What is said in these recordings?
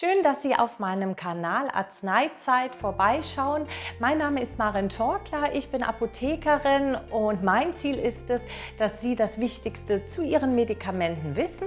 Schön, dass Sie auf meinem Kanal Arzneizeit vorbeischauen. Mein Name ist Maren Torkler, ich bin Apothekerin und mein Ziel ist es, dass Sie das Wichtigste zu Ihren Medikamenten wissen.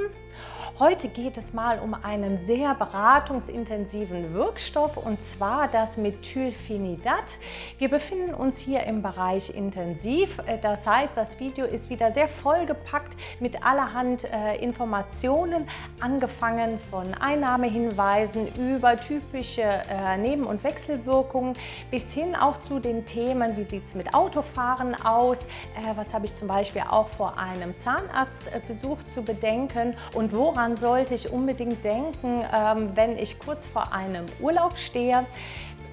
Heute geht es mal um einen sehr beratungsintensiven Wirkstoff und zwar das Methylphenidat. Wir befinden uns hier im Bereich intensiv. Das heißt, das Video ist wieder sehr vollgepackt mit allerhand äh, Informationen, angefangen von Einnahmehinweisen über typische äh, Neben- und Wechselwirkungen bis hin auch zu den Themen, wie sieht es mit Autofahren aus, äh, was habe ich zum Beispiel auch vor einem Zahnarztbesuch zu bedenken und woran Daran sollte ich unbedingt denken, ähm, wenn ich kurz vor einem Urlaub stehe.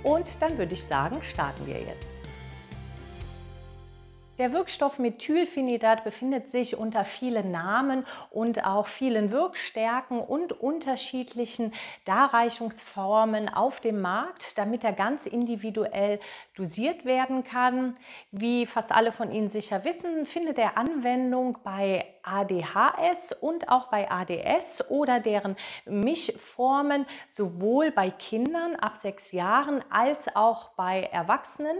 Und dann würde ich sagen, starten wir jetzt. Der Wirkstoff Methylphenidat befindet sich unter vielen Namen und auch vielen Wirkstärken und unterschiedlichen Darreichungsformen auf dem Markt, damit er ganz individuell dosiert werden kann. Wie fast alle von Ihnen sicher wissen, findet er Anwendung bei ADHS und auch bei ADS oder deren Mischformen, sowohl bei Kindern ab sechs Jahren als auch bei Erwachsenen.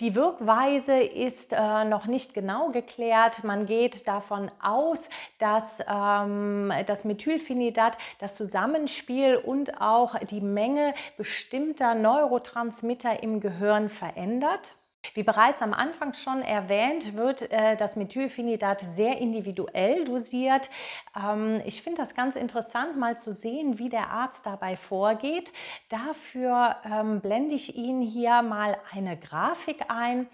Die Wirkweise ist äh, noch nicht genau geklärt. Man geht davon aus, dass ähm, das Methylphenidat das Zusammenspiel und auch die Menge bestimmter Neurotransmitter im Gehirn verändert. Wie bereits am Anfang schon erwähnt, wird äh, das Methylphenidat sehr individuell dosiert. Ähm, ich finde das ganz interessant, mal zu sehen, wie der Arzt dabei vorgeht. Dafür ähm, blende ich Ihnen hier mal eine Grafik ein.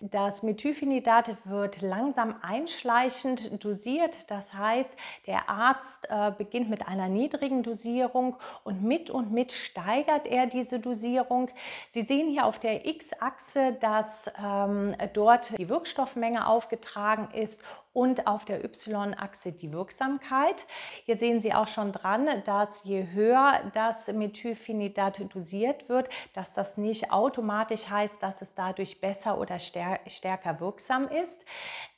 Das Methylphenidat wird langsam einschleichend dosiert. Das heißt, der Arzt äh, beginnt mit einer niedrigen Dosierung und mit und mit steigert er diese Dosierung. Sie sehen hier auf der X-Achse, dass dass ähm, dort die Wirkstoffmenge aufgetragen ist und auf der Y-Achse die Wirksamkeit. Hier sehen Sie auch schon dran, dass je höher das Methylphenidat dosiert wird, dass das nicht automatisch heißt, dass es dadurch besser oder stärker wirksam ist.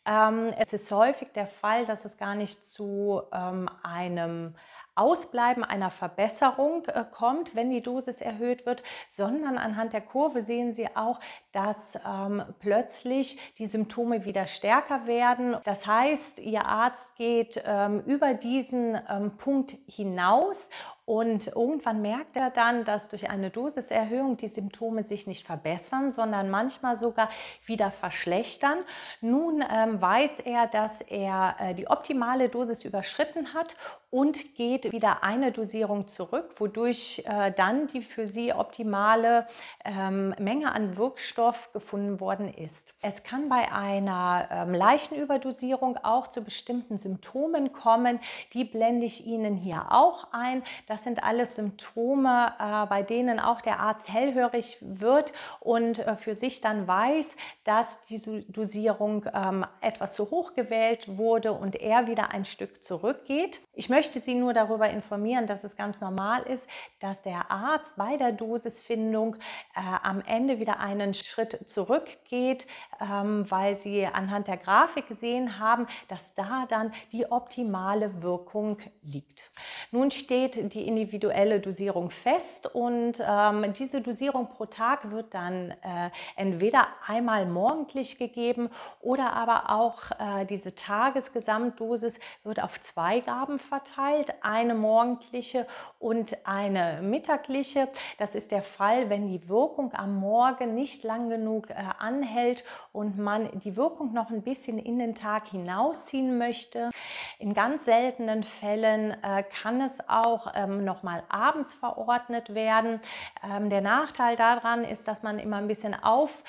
Ähm, es ist häufig der Fall, dass es gar nicht zu ähm, einem Ausbleiben einer Verbesserung äh, kommt, wenn die Dosis erhöht wird, sondern anhand der Kurve sehen Sie auch, dass ähm, plötzlich die Symptome wieder stärker werden. Das heißt, Ihr Arzt geht ähm, über diesen ähm, Punkt hinaus und irgendwann merkt er dann, dass durch eine Dosiserhöhung die Symptome sich nicht verbessern, sondern manchmal sogar wieder verschlechtern. Nun ähm, weiß er, dass er äh, die optimale Dosis überschritten hat und geht wieder eine Dosierung zurück, wodurch äh, dann die für sie optimale ähm, Menge an Wirkstoff gefunden worden ist. Es kann bei einer ähm, leichten Überdosierung auch zu bestimmten Symptomen kommen. Die blende ich Ihnen hier auch ein. Das sind alles Symptome, äh, bei denen auch der Arzt hellhörig wird und äh, für sich dann weiß, dass diese Dosierung ähm, etwas zu hoch gewählt wurde und er wieder ein Stück zurückgeht. Ich möchte Sie nur darüber informieren, dass es ganz normal ist, dass der Arzt bei der Dosisfindung äh, am Ende wieder einen Schritt zurückgeht, ähm, weil Sie anhand der Grafik gesehen haben, dass da dann die optimale Wirkung liegt. Nun steht die individuelle Dosierung fest und ähm, diese Dosierung pro Tag wird dann äh, entweder einmal morgendlich gegeben oder aber auch äh, diese Tagesgesamtdosis wird auf zwei Gaben verteilt, eine morgendliche und eine mittagliche. Das ist der Fall, wenn die Wirkung am Morgen nicht lang genug äh, anhält und man die Wirkung noch ein bisschen in den Tag hinausziehen möchte. In ganz seltenen Fällen äh, kann es auch ähm, noch mal abends verordnet werden. Ähm, der Nachteil daran ist, dass man immer ein bisschen auf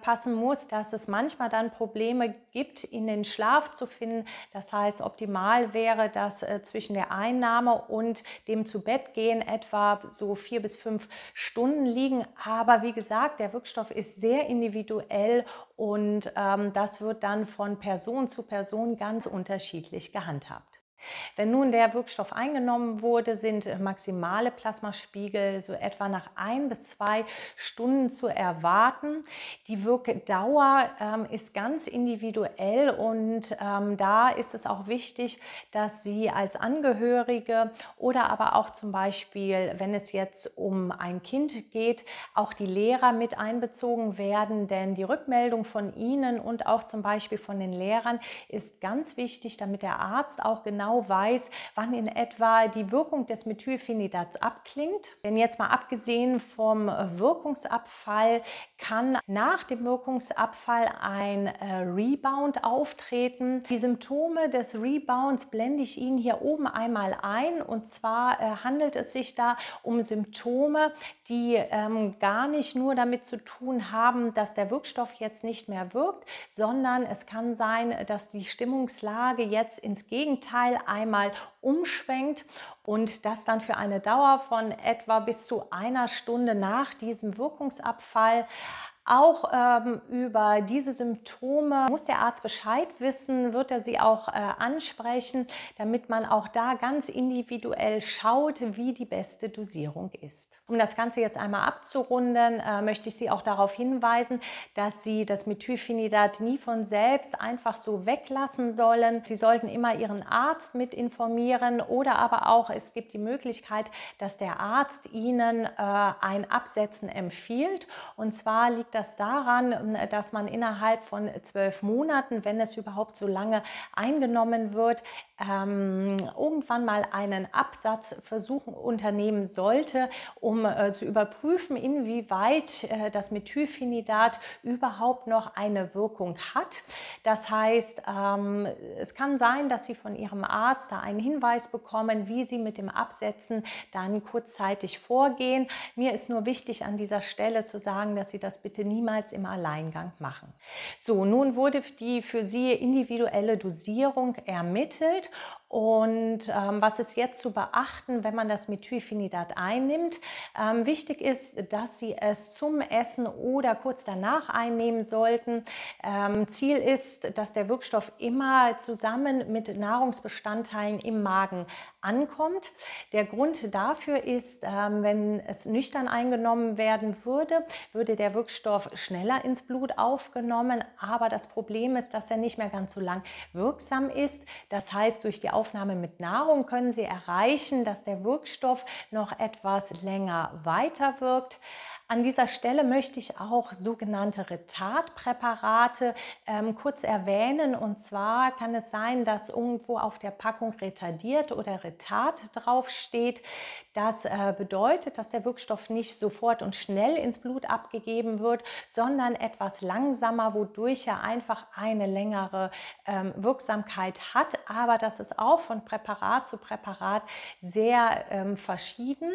passen muss, dass es manchmal dann Probleme gibt, in den Schlaf zu finden. Das heißt, optimal wäre, dass äh, zwischen der Einnahme und dem zu Bett gehen etwa so vier bis fünf Stunden liegen. Aber wie gesagt, der Wirkstoff ist sehr individuell und ähm, das wird dann von Person zu Person ganz unterschiedlich gehandhabt. Wenn nun der Wirkstoff eingenommen wurde, sind maximale Plasmaspiegel so etwa nach ein bis zwei Stunden zu erwarten. Die Wirkdauer ähm, ist ganz individuell und ähm, da ist es auch wichtig, dass Sie als Angehörige oder aber auch zum Beispiel, wenn es jetzt um ein Kind geht, auch die Lehrer mit einbezogen werden, denn die Rückmeldung von Ihnen und auch zum Beispiel von den Lehrern ist ganz wichtig, damit der Arzt auch genau genau weiß, wann in etwa die Wirkung des Methylphenidats abklingt. Denn jetzt mal abgesehen vom Wirkungsabfall kann nach dem Wirkungsabfall ein äh, Rebound auftreten. Die Symptome des Rebounds blende ich Ihnen hier oben einmal ein. Und zwar äh, handelt es sich da um Symptome, die ähm, gar nicht nur damit zu tun haben, dass der Wirkstoff jetzt nicht mehr wirkt, sondern es kann sein, dass die Stimmungslage jetzt ins Gegenteil einmal umschwenkt und das dann für eine Dauer von etwa bis zu einer Stunde nach diesem Wirkungsabfall auch ähm, über diese Symptome muss der Arzt Bescheid wissen, wird er sie auch äh, ansprechen, damit man auch da ganz individuell schaut, wie die beste Dosierung ist. Um das Ganze jetzt einmal abzurunden, äh, möchte ich Sie auch darauf hinweisen, dass Sie das Methylphenidat nie von selbst einfach so weglassen sollen. Sie sollten immer Ihren Arzt mit informieren oder aber auch es gibt die Möglichkeit, dass der Arzt Ihnen äh, ein Absetzen empfiehlt. Und zwar liegt daran, dass man innerhalb von zwölf Monaten, wenn es überhaupt so lange eingenommen wird, ähm, irgendwann mal einen Absatzversuch unternehmen sollte, um äh, zu überprüfen, inwieweit äh, das Methylphenidat überhaupt noch eine Wirkung hat. Das heißt, ähm, es kann sein, dass Sie von Ihrem Arzt da einen Hinweis bekommen, wie Sie mit dem Absetzen dann kurzzeitig vorgehen. Mir ist nur wichtig an dieser Stelle zu sagen, dass Sie das bitte niemals im Alleingang machen. So, nun wurde die für Sie individuelle Dosierung ermittelt und ähm, was ist jetzt zu beachten, wenn man das Methylphenidat einnimmt? Ähm, wichtig ist, dass Sie es zum Essen oder kurz danach einnehmen sollten. Ähm, Ziel ist, dass der Wirkstoff immer zusammen mit Nahrungsbestandteilen im Magen ankommt. Der Grund dafür ist, ähm, wenn es nüchtern eingenommen werden würde, würde der Wirkstoff schneller ins Blut aufgenommen. Aber das Problem ist, dass er nicht mehr ganz so lang wirksam ist. Das heißt, durch die Aufnahme mit Nahrung können Sie erreichen, dass der Wirkstoff noch etwas länger weiter wirkt. An dieser Stelle möchte ich auch sogenannte Retardpräparate ähm, kurz erwähnen. Und zwar kann es sein, dass irgendwo auf der Packung retardiert oder retard draufsteht. Das äh, bedeutet, dass der Wirkstoff nicht sofort und schnell ins Blut abgegeben wird, sondern etwas langsamer, wodurch er einfach eine längere ähm, Wirksamkeit hat. Aber das ist auch von Präparat zu Präparat sehr ähm, verschieden.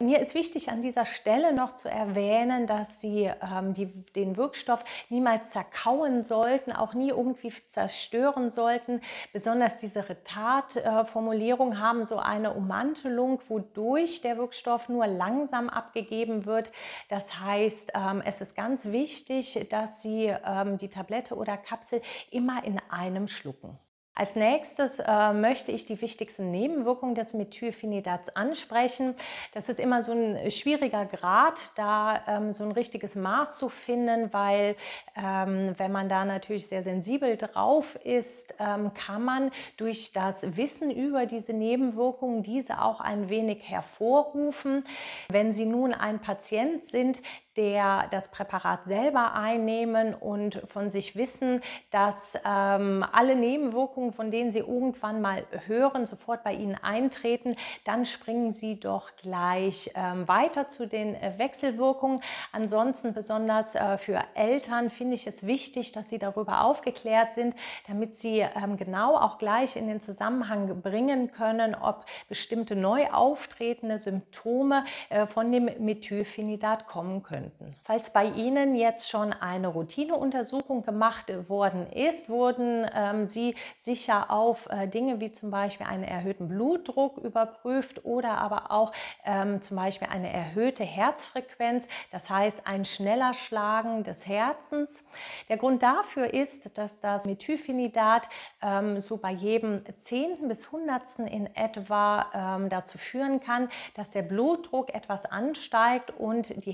Mir ist wichtig an dieser Stelle noch zu erwähnen, dass Sie ähm, die, den Wirkstoff niemals zerkauen sollten, auch nie irgendwie zerstören sollten. Besonders diese Retard-Formulierung haben so eine Ummantelung, wodurch der Wirkstoff nur langsam abgegeben wird. Das heißt, ähm, es ist ganz wichtig, dass Sie ähm, die Tablette oder Kapsel immer in einem schlucken. Als nächstes äh, möchte ich die wichtigsten Nebenwirkungen des Methylphenidats ansprechen. Das ist immer so ein schwieriger Grad, da ähm, so ein richtiges Maß zu finden, weil ähm, wenn man da natürlich sehr sensibel drauf ist, ähm, kann man durch das Wissen über diese Nebenwirkungen diese auch ein wenig hervorrufen. Wenn Sie nun ein Patient sind, der das Präparat selber einnehmen und von sich wissen, dass ähm, alle Nebenwirkungen, von denen Sie irgendwann mal hören, sofort bei Ihnen eintreten, dann springen Sie doch gleich ähm, weiter zu den äh, Wechselwirkungen. Ansonsten besonders äh, für Eltern finde ich es wichtig, dass Sie darüber aufgeklärt sind, damit Sie ähm, genau auch gleich in den Zusammenhang bringen können, ob bestimmte neu auftretende Symptome äh, von dem Methylphenidat kommen können könnten. Falls bei Ihnen jetzt schon eine Routineuntersuchung gemacht worden ist, wurden ähm, Sie sicher auf äh, Dinge wie zum Beispiel einen erhöhten Blutdruck überprüft oder aber auch ähm, zum Beispiel eine erhöhte Herzfrequenz, das heißt ein schneller Schlagen des Herzens. Der Grund dafür ist, dass das Methylphenidat ähm, so bei jedem Zehnten bis Hundertsten in etwa ähm, dazu führen kann, dass der Blutdruck etwas ansteigt und die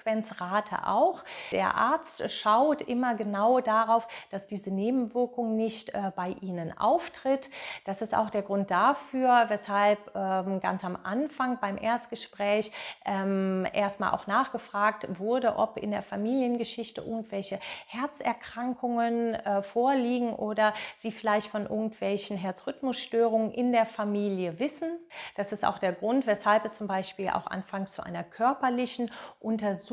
Herzfrequenzrate auch. Der Arzt schaut immer genau darauf, dass diese Nebenwirkung nicht äh, bei Ihnen auftritt. Das ist auch der Grund dafür, weshalb ähm, ganz am Anfang beim Erstgespräch ähm, erstmal auch nachgefragt wurde, ob in der Familiengeschichte irgendwelche Herzerkrankungen äh, vorliegen oder Sie vielleicht von irgendwelchen Herzrhythmusstörungen in der Familie wissen. Das ist auch der Grund, weshalb es zum Beispiel auch anfangs zu einer körperlichen Untersuchung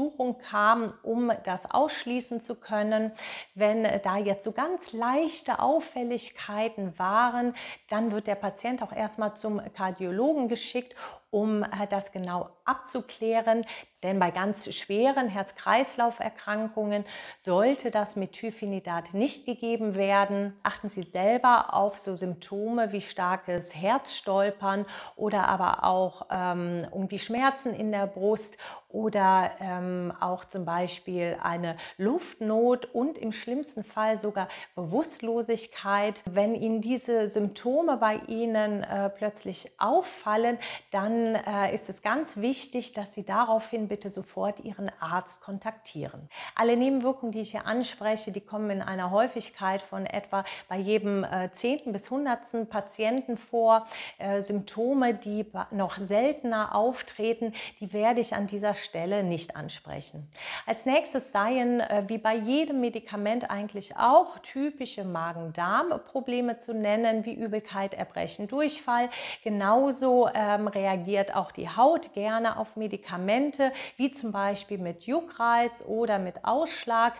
kam, um das ausschließen zu können. Wenn da jetzt so ganz leichte Auffälligkeiten waren, dann wird der Patient auch erstmal zum Kardiologen geschickt, um äh, das genau abzuklären. Denn bei ganz schweren Herz-Kreislauf-Erkrankungen sollte das Methylphenidat nicht gegeben werden. Achten Sie selber auf so Symptome wie starkes Herzstolpern oder aber auch ähm, irgendwie Schmerzen in der Brust oder ähm, auch zum Beispiel eine Luftnot und im schlimmsten Fall sogar Bewusstlosigkeit. Wenn Ihnen diese Symptome bei Ihnen äh, plötzlich auffallen, dann äh, ist es ganz wichtig, dass Sie daraufhin bitte sofort Ihren Arzt kontaktieren. Alle Nebenwirkungen, die ich hier anspreche, die kommen in einer Häufigkeit von etwa bei jedem äh, zehnten bis hundertsten Patienten vor. Äh, Symptome, die noch seltener auftreten, die werde ich an dieser Stelle nicht ansprechen. Als nächstes seien, äh, wie bei jedem Medikament eigentlich auch, typische Magen-Darm-Probleme zu nennen, wie Übelkeit, Erbrechen, Durchfall. Genauso ähm, reagiert auch die Haut gerne auf Medikamente, wie zum Beispiel mit Juckreiz oder mit Ausschlag.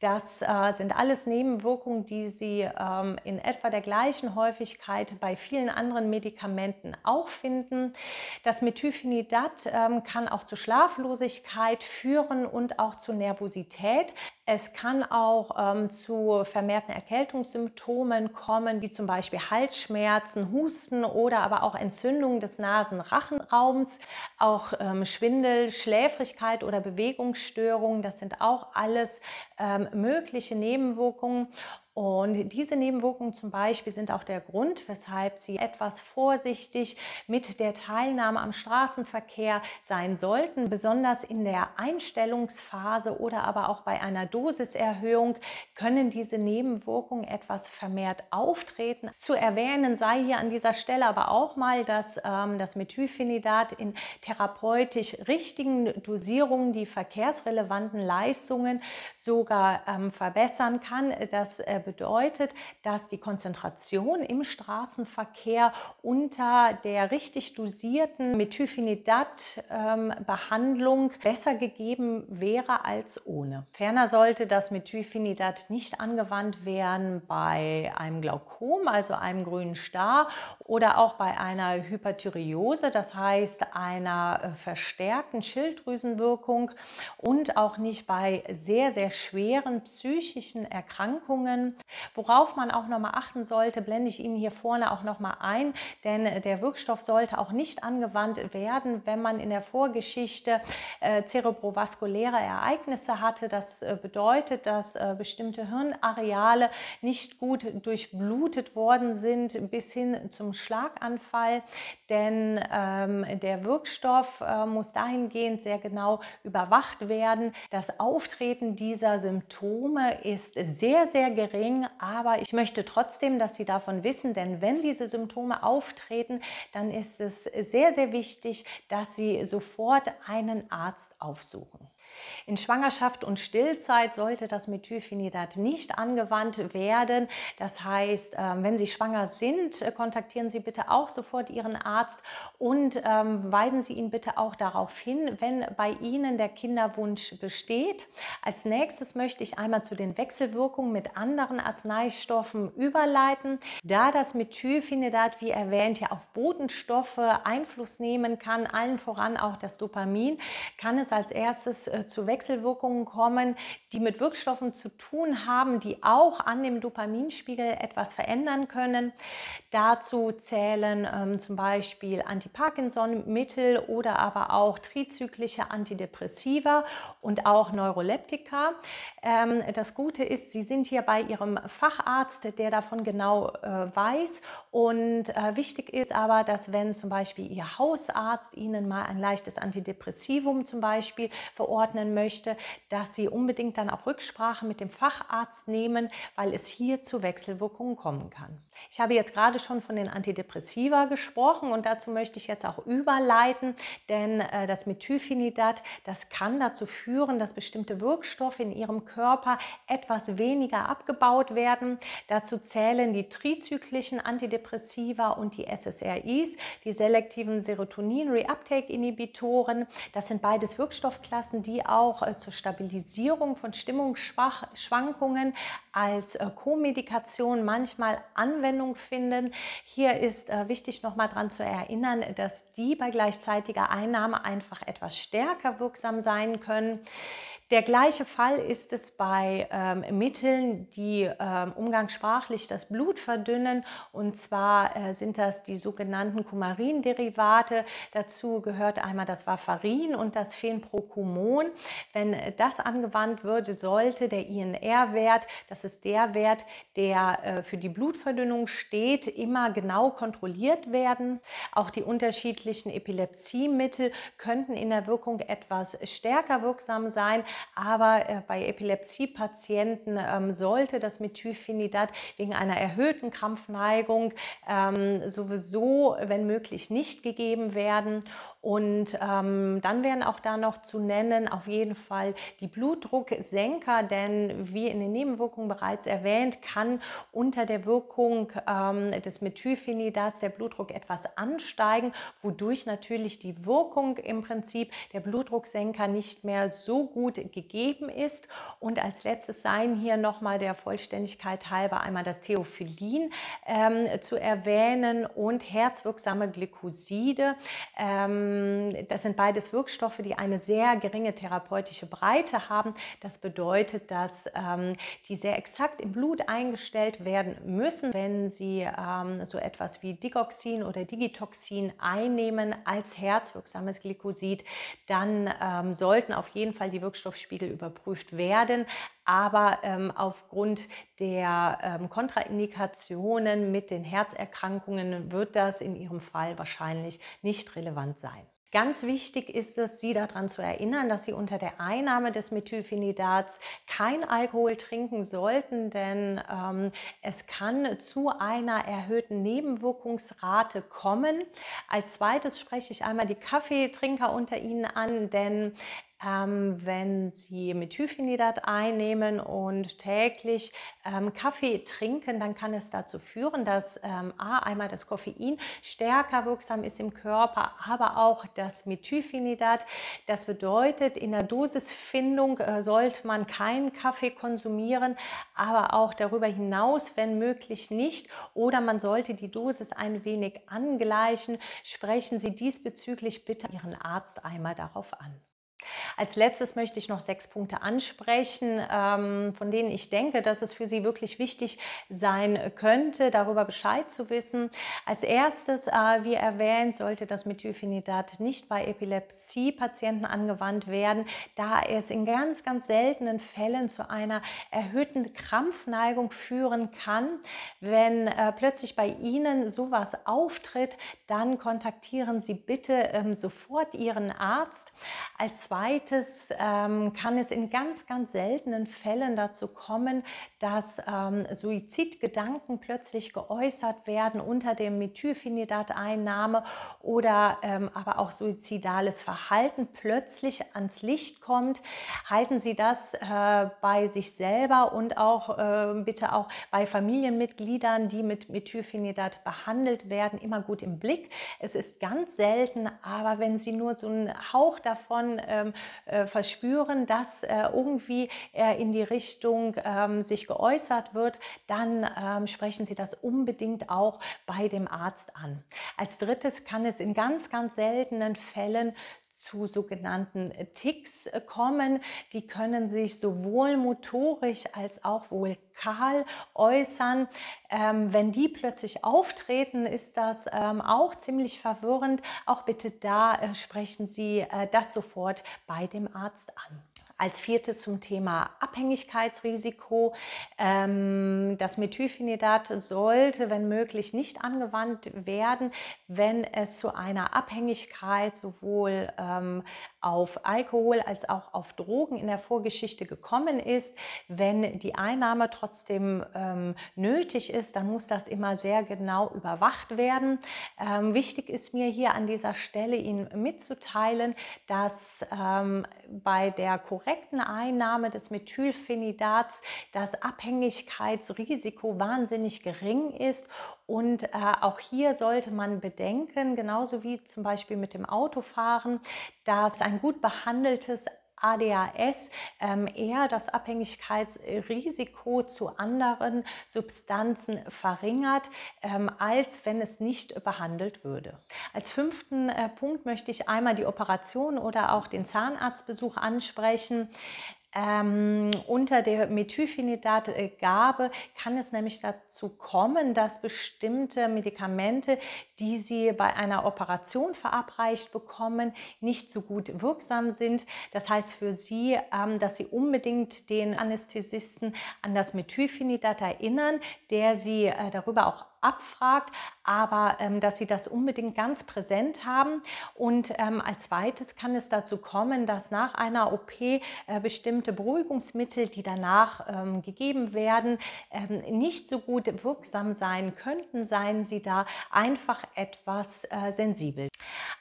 Das äh, sind alles Nebenwirkungen, die Sie ähm, in etwa der gleichen Häufigkeit bei vielen anderen Medikamenten auch finden. Das Methylphenidat ähm, kann auch zu Schlaflosigkeit führen und auch zu Nervosität. Es kann auch ähm, zu vermehrten Erkältungssymptomen kommen, wie zum Beispiel Halsschmerzen, Husten oder aber auch Entzündung des Nasenrachenraums, auch ähm, Schwindel, Schläfrigkeit oder Bewegungsstörungen. Das sind auch alles ähm, mögliche Nebenwirkungen. Und diese Nebenwirkungen zum Beispiel sind auch der Grund, weshalb Sie etwas vorsichtig mit der Teilnahme am Straßenverkehr sein sollten, besonders in der Einstellungsphase oder aber auch bei einer Dosiserhöhung können diese Nebenwirkungen etwas vermehrt auftreten. Zu erwähnen sei hier an dieser Stelle aber auch mal, dass ähm, das Methylphenidat in therapeutisch richtigen Dosierungen die verkehrsrelevanten Leistungen sogar ähm, verbessern kann. Das äh, bedeutet, dass die Konzentration im Straßenverkehr unter der richtig dosierten Methylphenidat-Behandlung ähm, besser gegeben wäre als ohne. Ferner sollte das Methylphenidat nicht angewandt werden bei einem Glaukom, also einem grünen Star oder auch bei einer Hyperthyreose, das heißt einer äh, verstärkten Schilddrüsenwirkung und auch nicht bei sehr, sehr schweren psychischen Erkrankungen Worauf man auch nochmal achten sollte, blende ich Ihnen hier vorne auch nochmal ein, denn der Wirkstoff sollte auch nicht angewandt werden, wenn man in der Vorgeschichte äh, zerebrovaskuläre Ereignisse hatte. Das äh, bedeutet, dass äh, bestimmte Hirnareale nicht gut durchblutet worden sind bis hin zum Schlaganfall, denn ähm, der Wirkstoff äh, muss dahingehend sehr genau überwacht werden. Das Auftreten dieser Symptome ist sehr, sehr gering gering, aber ich möchte trotzdem, dass Sie davon wissen, denn wenn diese Symptome auftreten, dann ist es sehr, sehr wichtig, dass Sie sofort einen Arzt aufsuchen. In Schwangerschaft und Stillzeit sollte das Methylphenidat nicht angewandt werden. Das heißt, ähm, wenn Sie schwanger sind, äh, kontaktieren Sie bitte auch sofort Ihren Arzt und ähm, weisen Sie ihn bitte auch darauf hin, wenn bei Ihnen der Kinderwunsch besteht. Als nächstes möchte ich einmal zu den Wechselwirkungen mit anderen Arzneistoffen überleiten. Da das Methylphenidat, wie erwähnt, ja auf Botenstoffe Einfluss nehmen kann, allen voran auch das Dopamin, kann es als erstes äh, zu Wechselwirkungen kommen, die mit Wirkstoffen zu tun haben, die auch an dem Dopaminspiegel etwas verändern können. Dazu zählen ähm, zum Beispiel Anti-Parkinson-Mittel oder aber auch trizyklische Antidepressiva und auch Neuroleptika. Ähm, das Gute ist, Sie sind hier bei Ihrem Facharzt, der davon genau äh, weiß. Und äh, wichtig ist aber, dass wenn zum Beispiel Ihr Hausarzt Ihnen mal ein leichtes Antidepressivum zum Beispiel verordnen möchte, dass Sie unbedingt dann auch Rücksprache mit dem Facharzt nehmen, weil es hier zu Wechselwirkungen kommen kann. Ich habe jetzt gerade schon von den Antidepressiva gesprochen und dazu möchte ich jetzt auch überleiten, denn äh, das Methylphenidat, das kann dazu führen, dass bestimmte Wirkstoffe in Ihrem Körper etwas weniger abgebaut werden. Dazu zählen die trizyklischen Antidepressiva und die SSRIs, die selektiven Serotonin-Reuptake-Inhibitoren. Das sind beides Wirkstoffklassen, die auch äh, zur Stabilisierung von Stimmungsschwankungen als äh, Co-Medikation manchmal Anwendung finden. Hier ist äh, wichtig nochmal daran zu erinnern, dass die bei gleichzeitiger Einnahme einfach etwas stärker wirksam sein können. Der gleiche Fall ist es bei ähm, Mitteln, die ähm, umgangssprachlich das Blut verdünnen. Und zwar äh, sind das die sogenannten Kumarin-Derivate. Dazu gehört einmal das Warfarin und das Phenprocumon. Wenn das angewandt wird, sollte der INR-Wert, das ist der Wert, der äh, für die Blutverdünnung steht, immer genau kontrolliert werden. Auch die unterschiedlichen Epilepsiemittel könnten in der Wirkung etwas stärker wirksam sein. Aber äh, bei Epilepsiepatienten ähm, sollte das Methylphenidat wegen einer erhöhten Krampfneigung ähm, sowieso, wenn möglich, nicht gegeben werden. Und ähm, dann wären auch da noch zu nennen auf jeden Fall die Blutdrucksenker, denn wie in den Nebenwirkungen bereits erwähnt, kann unter der Wirkung ähm, des Methylphenidats der Blutdruck etwas ansteigen, wodurch natürlich die Wirkung im Prinzip der Blutdrucksenker nicht mehr so gut gegeben ist. Und als letztes seien hier nochmal der Vollständigkeit halber einmal das Theophyllin ähm, zu erwähnen und herzwirksame Glykoside. Ähm, das sind beides Wirkstoffe, die eine sehr geringe therapeutische Breite haben. Das bedeutet, dass ähm, die sehr exakt im Blut eingestellt werden müssen, wenn sie ähm, so etwas wie Digoxin oder Digitoxin einnehmen als herzwirksames Glykosid, dann ähm, sollten auf jeden Fall die Wirkstoffe Blutzuckerspiegel überprüft werden. Aber ähm, aufgrund der ähm, Kontraindikationen mit den Herzerkrankungen wird das in Ihrem Fall wahrscheinlich nicht relevant sein. Ganz wichtig ist es, Sie daran zu erinnern, dass Sie unter der Einnahme des Methylphenidats kein Alkohol trinken sollten, denn ähm, es kann zu einer erhöhten Nebenwirkungsrate kommen. Als zweites spreche ich einmal die Kaffeetrinker unter Ihnen an, denn wenn Sie Methylphenidat einnehmen und täglich ähm, Kaffee trinken, dann kann es dazu führen, dass ähm, A, einmal das Koffein stärker wirksam ist im Körper, aber auch das Methylphenidat. Das bedeutet, in der Dosisfindung äh, sollte man keinen Kaffee konsumieren, aber auch darüber hinaus, wenn möglich nicht. Oder man sollte die Dosis ein wenig angleichen. Sprechen Sie diesbezüglich bitte Ihren Arzt einmal darauf an. Als letztes möchte ich noch sechs Punkte ansprechen, ähm, von denen ich denke, dass es für Sie wirklich wichtig sein könnte, darüber Bescheid zu wissen. Als erstes, äh, wie erwähnt, sollte das Methylphenidat nicht bei Epilepsie-Patienten angewandt werden, da es in ganz, ganz seltenen Fällen zu einer erhöhten Krampfneigung führen kann. Wenn äh, plötzlich bei Ihnen sowas auftritt, dann kontaktieren Sie bitte ähm, sofort Ihren Arzt. Als zweites ähm, kann es in ganz, ganz seltenen Fällen dazu kommen, dass ähm, Suizidgedanken plötzlich geäußert werden unter dem Methylphenidat-Einnahme oder ähm, aber auch suizidales Verhalten plötzlich ans Licht kommt. Halten Sie das äh, bei sich selber und auch äh, bitte auch bei Familienmitgliedern, die mit Methylphenidat behandelt werden, immer gut im Blick. Es ist ganz selten, aber wenn Sie nur so einen Hauch davon äh, äh, verspüren, dass äh, irgendwie äh, in die Richtung ähm, sich geäußert wird, dann ähm, sprechen Sie das unbedingt auch bei dem Arzt an. Als drittes kann es in ganz, ganz seltenen Fällen zu sogenannten Ticks kommen. Die können sich sowohl motorisch als auch vokal äußern. Ähm, wenn die plötzlich auftreten, ist das ähm, auch ziemlich verwirrend. Auch bitte da äh, sprechen Sie äh, das sofort bei dem Arzt an. Als viertes zum Thema Abhängigkeitsrisiko. Ähm, das Methylphenidat sollte, wenn möglich, nicht angewandt werden, wenn es zu einer Abhängigkeit sowohl ähm, auf Alkohol als auch auf Drogen in der Vorgeschichte gekommen ist. Wenn die Einnahme trotzdem ähm, nötig ist, dann muss das immer sehr genau überwacht werden. Wichtig ist mir hier an dieser Stelle Ihnen mitzuteilen, dass bei der korrekten Einnahme des Methylphenidats das Abhängigkeitsrisiko wahnsinnig gering ist. Und äh, auch hier sollte man bedenken, genauso wie zum Beispiel mit dem Autofahren, dass ein gut behandeltes ADHS ähm, eher das Abhängigkeitsrisiko zu anderen Substanzen verringert, ähm, als wenn es nicht behandelt würde. Als fünften äh, Punkt möchte ich einmal die Operation oder auch den Zahnarztbesuch ansprechen. Ähm, unter der Methylphenidatgabe kann es nämlich dazu kommen, dass bestimmte Medikamente, die Sie bei einer Operation verabreicht bekommen, nicht so gut wirksam sind. Das heißt für Sie, ähm, dass Sie unbedingt den Anästhesisten an das Methylphenidat erinnern, der Sie äh, darüber auch abfragt, aber ähm, dass sie das unbedingt ganz präsent haben. Und ähm, als zweites kann es dazu kommen, dass nach einer OP äh, bestimmte Beruhigungsmittel, die danach ähm, gegeben werden, ähm, nicht so gut wirksam sein könnten, seien sie da einfach etwas äh, sensibel.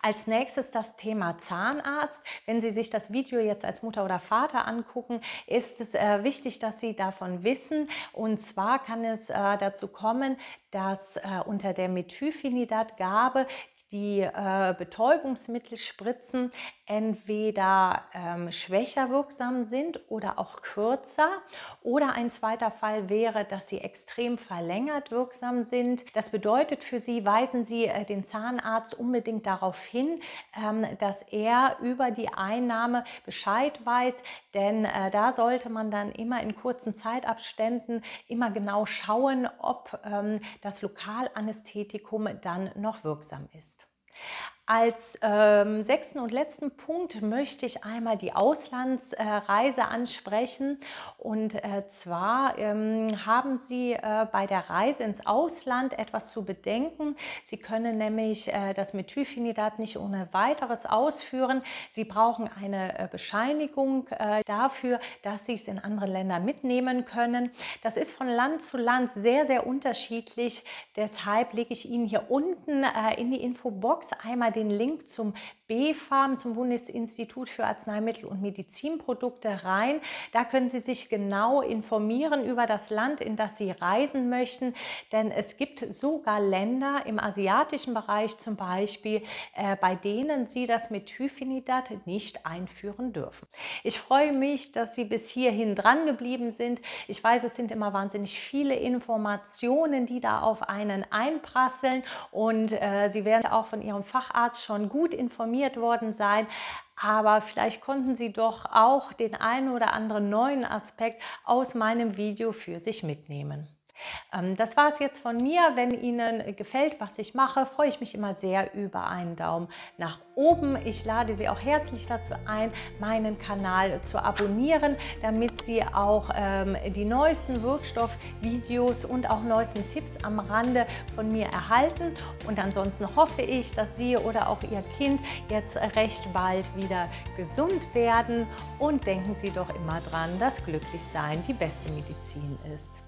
Als nächstes das Thema Zahnarzt. Wenn Sie sich das Video jetzt als Mutter oder Vater angucken, ist es äh, wichtig, dass Sie davon wissen. Und zwar kann es äh, dazu kommen, dass äh, unter der Methylphenidatgabe die äh, Betäubungsmittelspritzen entweder ähm, schwächer wirksam sind oder auch kürzer. Oder ein zweiter Fall wäre, dass sie extrem verlängert wirksam sind. Das bedeutet für Sie, weisen Sie äh, den Zahnarzt unbedingt darauf hin, ähm, dass er über die Einnahme Bescheid weiß, denn äh, da sollte man dann immer in kurzen Zeitabständen immer genau schauen, ob ähm, das Lokalanästhetikum dann noch wirksam ist. Als ähm, sechsten und letzten Punkt möchte ich einmal die Auslandsreise äh, ansprechen. Und äh, zwar ähm, haben Sie äh, bei der Reise ins Ausland etwas zu bedenken. Sie können nämlich äh, das Methylphenidat nicht ohne weiteres ausführen. Sie brauchen eine äh, Bescheinigung äh, dafür, dass Sie es in andere Länder mitnehmen können. Das ist von Land zu Land sehr, sehr unterschiedlich. Deshalb lege ich Ihnen hier unten in die Infobox einmal den Link zum BfArM, zum Bundesinstitut für Arzneimittel und Medizinprodukte rein. Da können Sie sich genau informieren über das Land, in das Sie reisen möchten. Denn es gibt sogar Länder im asiatischen Bereich zum Beispiel, äh, bei denen Sie das Methylphenidat nicht einführen dürfen. Ich freue mich, dass Sie bis hierhin dran geblieben sind. Ich weiß, es sind immer wahnsinnig viele Informationen, die da auf einen einprasseln und äh, Sie werden auch von Ihrem Facharzt schon gut informiert worden sein. Aber vielleicht konnten Sie doch auch den einen oder anderen neuen Aspekt aus meinem Video für sich mitnehmen. Ähm, das war es jetzt von mir. Wenn Ihnen gefällt, was ich mache, freue ich mich immer sehr über einen Daumen nach oben. Ich lade Sie auch herzlich dazu ein, meinen Kanal zu abonnieren, damit Sie auch ähm, die neuesten Wirkstoffvideos und auch neuesten Tipps am Rande von mir erhalten. Und ansonsten hoffe ich, dass Sie oder auch Ihr Kind jetzt recht bald wieder gesund werden. Und denken Sie doch immer dran, dass Glücklichsein die beste Medizin ist.